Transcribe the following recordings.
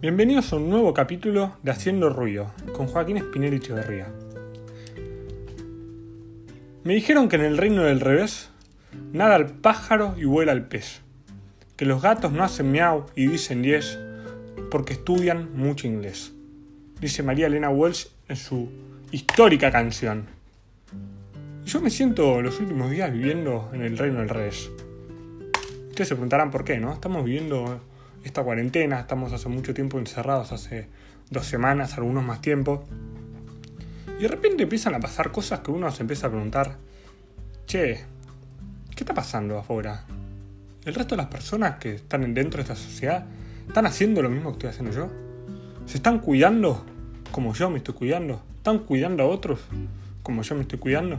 Bienvenidos a un nuevo capítulo de Haciendo Ruido con Joaquín Espinel y Echeverría. Me dijeron que en el reino del revés nada el pájaro y vuela el pez, que los gatos no hacen miau y dicen yes porque estudian mucho inglés, dice María Elena Welsh en su histórica canción. Yo me siento los últimos días viviendo en el reino del revés. Ustedes se preguntarán por qué, ¿no? Estamos viviendo esta cuarentena, estamos hace mucho tiempo encerrados, hace dos semanas, algunos más tiempo. Y de repente empiezan a pasar cosas que uno se empieza a preguntar, che, ¿qué está pasando afuera? ¿El resto de las personas que están dentro de esta sociedad están haciendo lo mismo que estoy haciendo yo? ¿Se están cuidando como yo me estoy cuidando? ¿Están cuidando a otros como yo me estoy cuidando?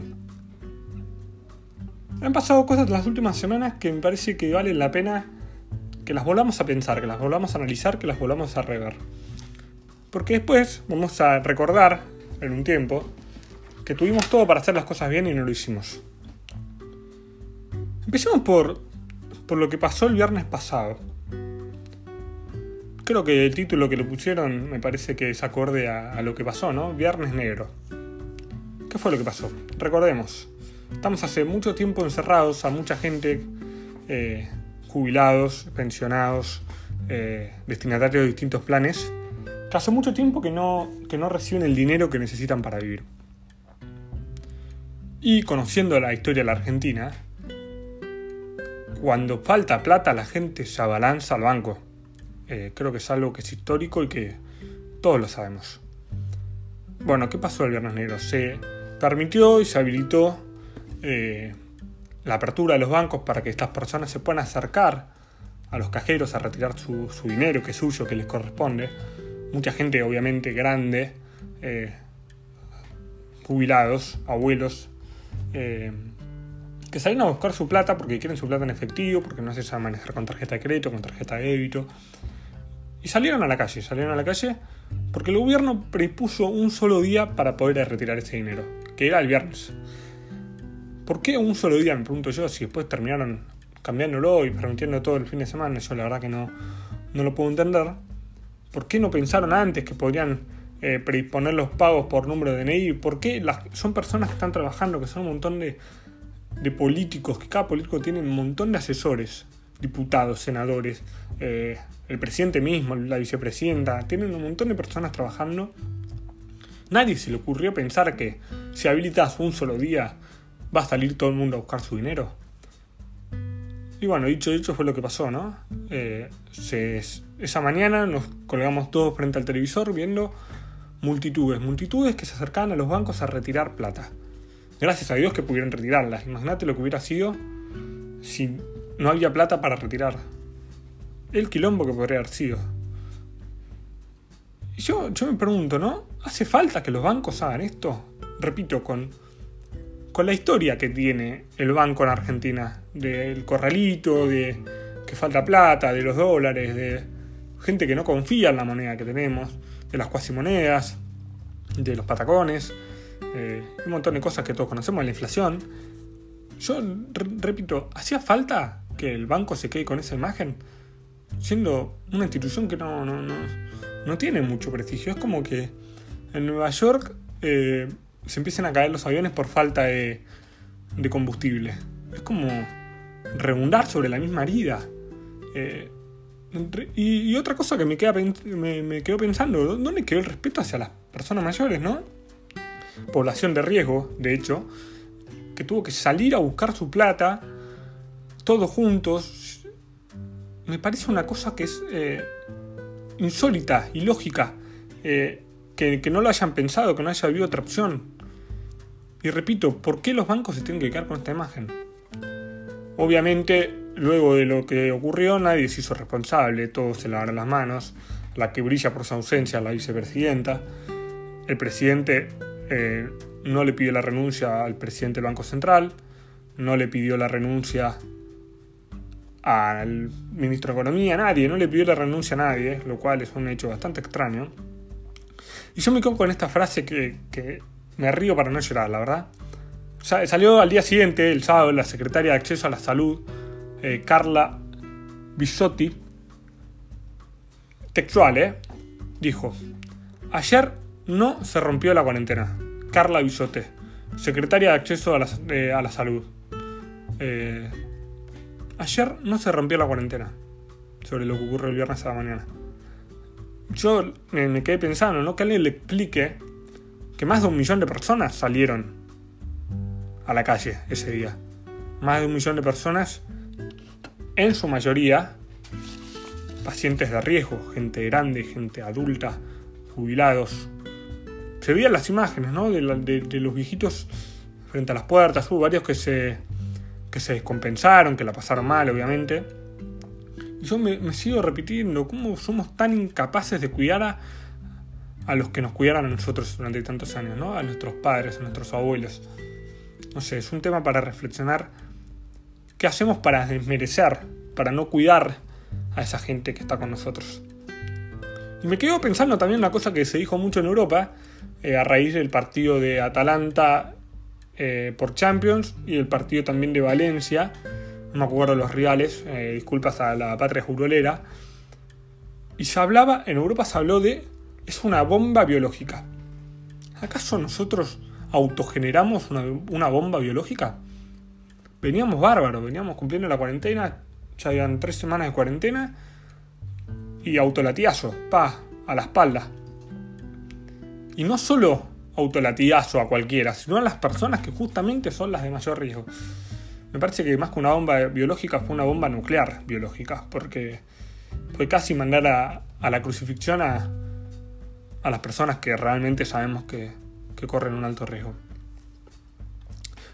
Han pasado cosas las últimas semanas que me parece que vale la pena que las volvamos a pensar, que las volvamos a analizar, que las volvamos a rever. Porque después vamos a recordar en un tiempo que tuvimos todo para hacer las cosas bien y no lo hicimos. Empecemos por, por lo que pasó el viernes pasado. Creo que el título que lo pusieron me parece que es acorde a, lo que pasó, ¿no? Viernes negro. ¿Qué fue lo que pasó? Recordemos, estamos hace mucho tiempo encerrados, a mucha gente eh, jubilados, pensionados, eh, destinatarios de distintos planes, que hace mucho tiempo que no, que no reciben el dinero que necesitan para vivir. Y conociendo la historia de la Argentina, cuando falta plata la gente se abalanza al banco. Eh, creo que es algo que es histórico y que todos lo sabemos. Bueno, ¿qué pasó el Viernes Negro? Se permitió y se habilitó eh, la apertura de los bancos para que estas personas se puedan acercar a los cajeros a retirar su, dinero, que es suyo, que les corresponde. Mucha gente, obviamente, grande, eh, jubilados, abuelos, eh, que salen a buscar su plata porque quieren su plata en efectivo, porque no se sabe manejar con tarjeta de crédito, con tarjeta de débito. Y salieron a la calle, salieron a la calle porque el gobierno prepuso un solo día para poder retirar ese dinero, que era el viernes. ¿Por qué un solo día? Me pregunto yo, si después terminaron cambiándolo y permitiendo todo el fin de semana, yo la verdad que no, no lo puedo entender. ¿Por qué no pensaron antes que podrían eh, predisponer los pagos por número de DNI? ¿Por qué son personas que están trabajando, que son un montón de, de políticos, que cada político tiene un montón de asesores, diputados, senadores, eh, el presidente mismo, la vicepresidenta, tienen un montón de personas trabajando. Nadie se le ocurrió pensar que si habilitas un solo día va a salir todo el mundo a buscar su dinero. Y bueno, dicho dicho fue lo que pasó, ¿no? Eh, esa mañana nos colgamos todos frente al televisor viendo multitudes, multitudes que se acercaban a los bancos a retirar plata. Gracias a Dios que pudieron retirarla. Imagínate lo que hubiera sido si no había plata para retirar. El quilombo que podría haber sido. Y yo, yo me pregunto, ¿no? ¿Hace falta que los bancos hagan esto? Repito, con con la historia que tiene el banco en Argentina, del corralito, de que falta plata, de los dólares, de gente que no confía en la moneda que tenemos, de las cuasimonedas, de los patacones, eh, un montón de cosas que todos conocemos, la inflación. Yo repito, ¿hacía falta que el banco se quede con esa imagen? Siendo una institución que no, no, no, no tiene mucho prestigio. Es como que en Nueva York eh, se empiezan a caer los aviones por falta de, combustible. Es como redundar sobre la misma herida. Eh, y, otra cosa que me, queda, me quedo pensando, ¿dónde quedó el respeto hacia las personas mayores, no? Población de riesgo, de hecho, que tuvo que salir a buscar su plata, todos juntos. Me parece una cosa que es eh, insólita, ilógica. Eh, que, no lo hayan pensado, que no haya habido otra opción. Y repito, ¿por qué los bancos se tienen que quedar con esta imagen? Obviamente, luego de lo que ocurrió, nadie se hizo responsable, todos se lavaron las manos, la que brilla por su ausencia, la vicepresidenta. El presidente eh, no le pidió la renuncia al presidente del Banco Central, no le pidió la renuncia al ministro de Economía, nadie, no le pidió la renuncia a nadie, lo cual es un hecho bastante extraño. Y yo me quedo con esta frase que, me río para no llorar, la verdad. Salió al día siguiente, el sábado, la secretaria de Acceso a la Salud, eh, Carla Bisotti, textual, ¿eh? dijo, ayer no se rompió la cuarentena. Carla Bisote, secretaria de Acceso a la, Salud. Eh, ayer no se rompió la cuarentena sobre lo que ocurrió el viernes a la mañana. Yo me, quedé pensando, ¿no? Que alguien le explique que más de un millón de personas salieron a la calle ese día. Más de un millón de personas, en su mayoría, pacientes de riesgo, gente grande, gente adulta, jubilados. Se veían las imágenes, ¿no? De, los viejitos frente a las puertas. Hubo varios que se, que se descompensaron, que la pasaron mal, obviamente. Yo me, sigo repitiendo, ¿cómo somos tan incapaces de cuidar a, a los que nos cuidaron a nosotros durante tantos años, ¿no? A nuestros padres, a nuestros abuelos. No sé, es un tema para reflexionar. ¿Qué hacemos para desmerecer, para no cuidar a esa gente que está con nosotros? Y me quedo pensando también una cosa que se dijo mucho en Europa, eh, a raíz del partido de Atalanta eh, por Champions y el partido también de Valencia, no me acuerdo los rivales, eh, disculpas a la patria jurolera, y se hablaba, en Europa se habló de, es una bomba biológica. ¿Acaso nosotros autogeneramos una, una bomba biológica? Veníamos bárbaros, veníamos cumpliendo la cuarentena, ya habían tres semanas de cuarentena, y autolatiazo, pa, a la espalda. Y no solo autolatiazo a cualquiera, sino a las personas que justamente son las de mayor riesgo. Me parece que más que una bomba biológica fue una bomba nuclear biológica, porque fue casi mandar a, la crucifixión a, a, las personas que realmente sabemos que, corren un alto riesgo.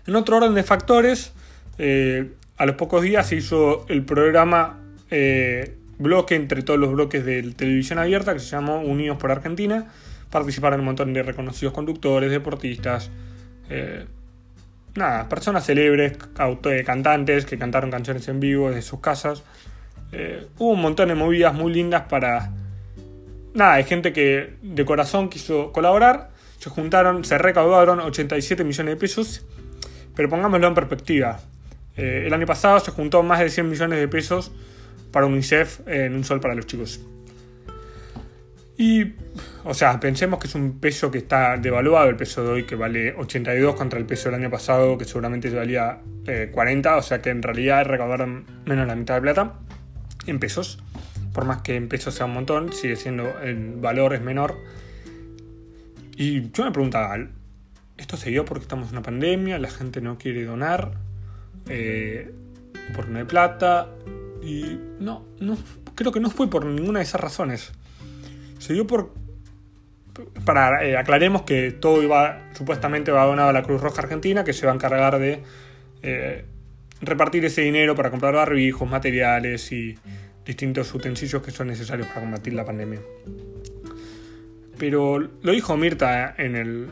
En otro orden de factores, eh, a los pocos días se hizo el programa eh, bloque entre todos los bloques de televisión abierta que se llamó Unidos por Argentina. Participaron un montón de reconocidos conductores, deportistas, eh, nada, personas célebres, eh, cantantes que cantaron canciones en vivo desde sus casas. Eh, hubo un montón de movidas muy lindas para... Nada, hay gente que de corazón quiso colaborar. Se juntaron, se recaudaron 87 millones de pesos. Pero pongámoslo en perspectiva. el año pasado se juntó más de 100 millones de pesos para UNICEF en Un Sol para los Chicos. Y, o sea, pensemos que es un peso que está devaluado, el peso de hoy que vale 82 contra el peso del año pasado que seguramente valía 40, eh, o sea que en realidad recaudaron menos de la mitad de plata en pesos. Por más que en pesos sea un montón, sigue siendo el valor es menor. Y yo me preguntaba, ¿esto se dio porque estamos en una pandemia? ¿La gente no quiere donar? Eh, ¿Porque no hay plata? Y no, no, creo que no fue por ninguna de esas razones. Se dio por... Para, eh, aclaremos que todo iba, supuestamente va donado a la Cruz Roja Argentina, que se va a encargar de eh, repartir ese dinero para comprar barbijos, materiales y distintos utensilios que son necesarios para combatir la pandemia. Pero lo dijo Mirta en el,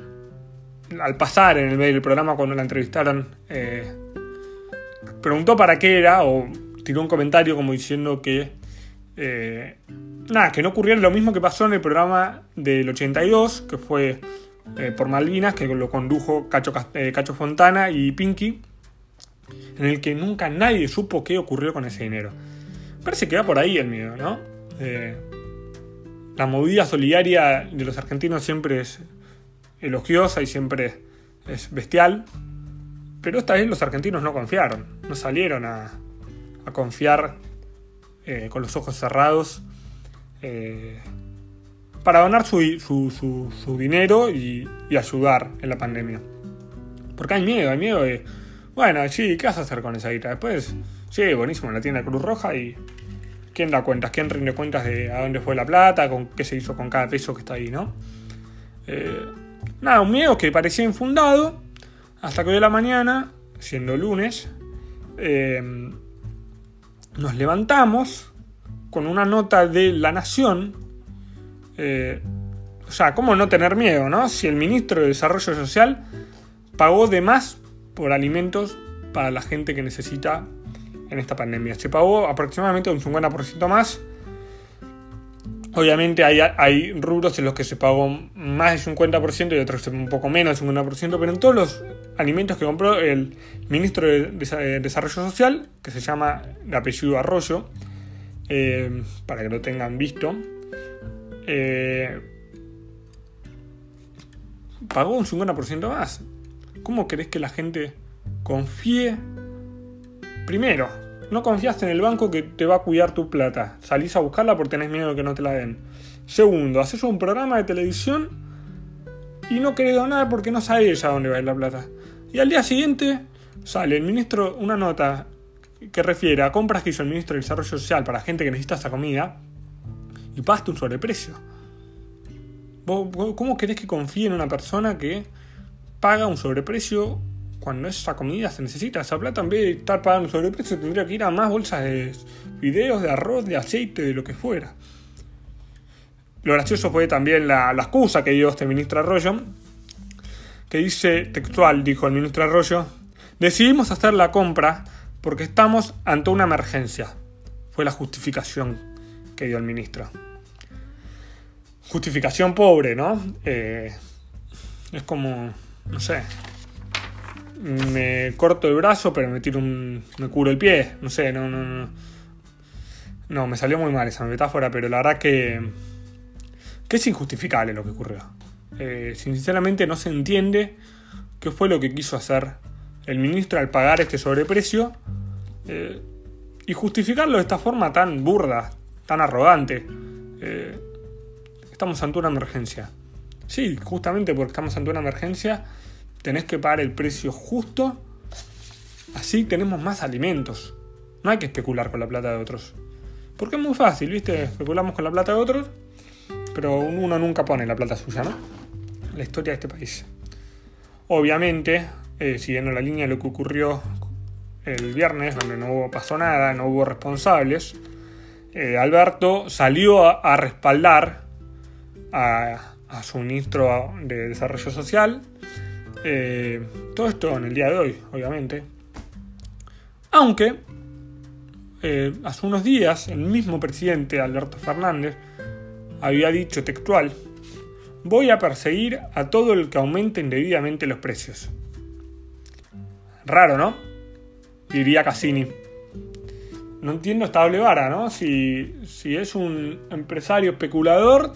al pasar en el medio del programa cuando la entrevistaron. Eh, preguntó para qué era, o tiró un comentario como diciendo que. Nada, que no ocurriera lo mismo que pasó en el programa del 82, que fue eh, por Malvinas, que lo condujo Cacho, eh, Cacho Fontana y Pinky, en el que nunca nadie supo qué ocurrió con ese dinero. Parece que va por ahí el miedo, ¿no? la movida solidaria de los argentinos siempre es elogiosa y siempre es bestial, pero esta vez los argentinos no confiaron, no salieron a, confiar eh, con los ojos cerrados eh, para donar su, dinero y, ayudar en la pandemia. Porque hay miedo, hay miedo de, bueno, sí, ¿qué vas a hacer con esa guita? Después, sí, buenísimo, la tienda Cruz Roja y ¿quién da cuentas? ¿Quién rinde cuentas de a dónde fue la plata? Con qué se hizo con cada peso que está ahí, ¿no? Eh, nada, un miedo que parecía infundado hasta que hoy de la mañana, siendo lunes, nos levantamos con una nota de La Nación. Eh, o sea, ¿cómo no tener miedo, no? Si el ministro de Desarrollo Social pagó de más por alimentos para la gente que necesita en esta pandemia. Se pagó aproximadamente un 50% más. Obviamente hay, hay, rubros en los que se pagó más del 50% y otros un poco menos del 50%, pero en todos los alimentos que compró el ministro de Desarrollo Social, que se llama de apellido Arroyo, eh, para que lo tengan visto, eh, pagó un 50% más. ¿Cómo querés que la gente confíe? Primero, no confiaste en el banco que te va a cuidar tu plata. Salís a buscarla porque tenés miedo de que no te la den. Segundo, haces un programa de televisión y no querés donar porque no sabes a dónde va a ir la plata. Y al día siguiente sale el ministro una nota que refiere a compras que hizo el ministro de Desarrollo Social para gente que necesita esa comida y pagaste un sobreprecio. ¿Cómo querés que confíe en una persona que paga un sobreprecio cuando esa comida se necesita? Esa plata en vez de estar pagando un sobreprecio tendría que ir a más bolsas de videos, de arroz, de aceite, de lo que fuera. Lo gracioso fue también la, la excusa que dio este ministro Arroyo, que dice textual, dijo el ministro Arroyo, decidimos hacer la compra porque estamos ante una emergencia. Fue la justificación que dio el ministro. Justificación pobre, ¿no? Eh, es como, no sé, me corto el brazo pero me tiro un, me curo el pie, no sé, no, no, no. No, me salió muy mal esa metáfora, pero la verdad que, que es injustificable lo que ocurrió. Eh, sinceramente no se entiende qué fue lo que quiso hacer el ministro al pagar este sobreprecio eh, y justificarlo de esta forma tan burda, tan arrogante. Eh, estamos ante una emergencia. Sí, justamente porque estamos ante una emergencia, tenés que pagar el precio justo, así tenemos más alimentos. No hay que especular con la plata de otros. Porque es muy fácil, ¿viste? Especulamos con la plata de otros, pero uno nunca pone la plata suya, ¿no? La historia de este país. Obviamente, eh, siguiendo la línea de lo que ocurrió el viernes, donde no pasó nada, no hubo responsables, eh, Alberto salió a, respaldar a, su ministro de Desarrollo Social. Eh, todo esto en el día de hoy, obviamente. Aunque hace unos días el mismo presidente Alberto Fernández había dicho textual, voy a perseguir a todo el que aumente indebidamente los precios. Raro, ¿no? diría Cassini. No entiendo esta doble vara, ¿no? Si, si es un empresario especulador,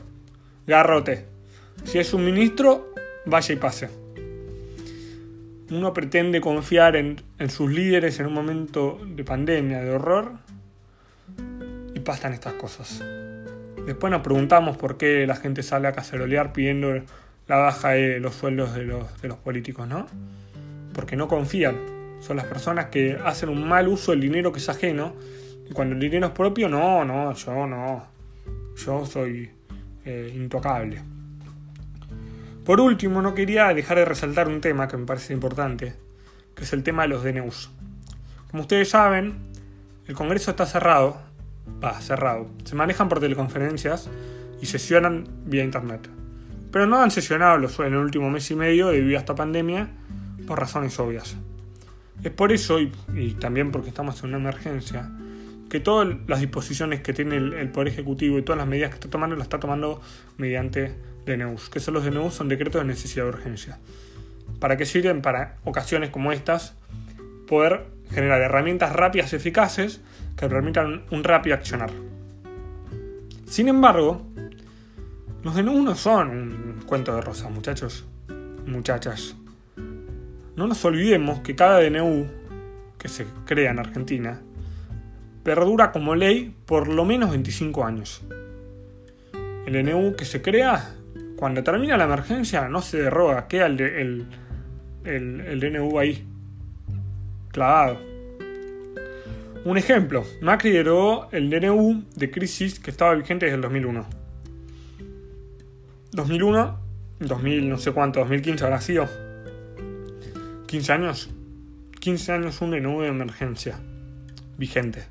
garrote. Si es un ministro, vaya y pase. Uno pretende confiar en, en sus líderes en un momento de pandemia, de horror, y pasan estas cosas. Después nos preguntamos por qué la gente sale a cacerolear pidiendo la baja de los sueldos de los, de los políticos, ¿no? Porque no confían son las personas que hacen un mal uso del dinero que es ajeno. Y cuando el dinero es propio, no, no, yo no. Yo soy eh, intocable. Por último, no quería dejar de resaltar un tema que me parece importante, que es el tema de los DNUs. Como ustedes saben, el Congreso está cerrado, va, cerrado. Se manejan por teleconferencias y sesionan vía Internet. Pero no han sesionado en el último mes y medio debido a esta pandemia por razones obvias. Es por eso, y, también porque estamos en una emergencia, que todas las disposiciones que tiene el, Poder Ejecutivo y todas las medidas que está tomando, las está tomando mediante DNUs. Que son los DNUs? Son decretos de necesidad de urgencia. ¿Para qué sirven? Para ocasiones como estas, poder generar herramientas rápidas y eficaces que permitan un rápido accionar. Sin embargo, los DNUs no son un cuento de rosas, muchachos, muchachas. No nos olvidemos que cada DNU que se crea en Argentina perdura como ley por lo menos 25 años. El DNU que se crea, cuando termina la emergencia, no se derroga, queda el, el, DNU ahí, clavado. Un ejemplo, Macri derogó el DNU de crisis que estaba vigente desde el 2001. 2001, 2000 no sé cuánto, 2015 habrá sido 15 años. 15 años un DNU de emergencia vigente.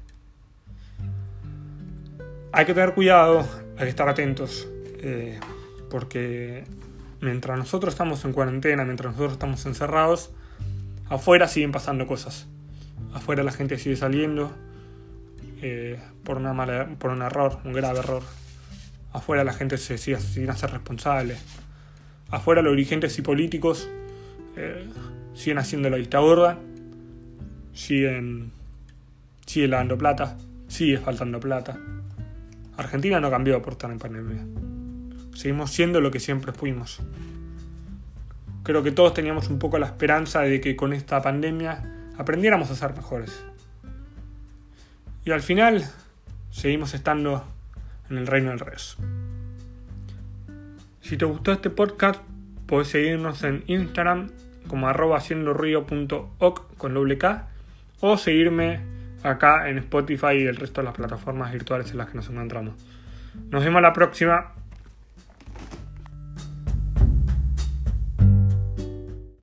Hay que tener cuidado, hay que estar atentos, eh, porque mientras nosotros estamos en cuarentena, mientras nosotros estamos encerrados, afuera siguen pasando cosas. Afuera la gente sigue saliendo eh, por, una mala, por un error, un grave error. Afuera la gente se sigue sin hacer responsable. Afuera los dirigentes y políticos eh, siguen haciendo la vista gorda, siguen, sigue lavando plata, sigue faltando plata. Argentina no cambió por estar en pandemia. seguimos siendo lo que siempre fuimos. Creo que todos teníamos un poco la esperanza de que con esta pandemia aprendiéramos a ser mejores. Y al final seguimos estando en el reino del res. Si te gustó este podcast, puedes seguirnos en Instagram como arroba haciendo con doble K o seguirme acá en Spotify y el resto de las plataformas virtuales en las que nos encontramos. Nos vemos la próxima.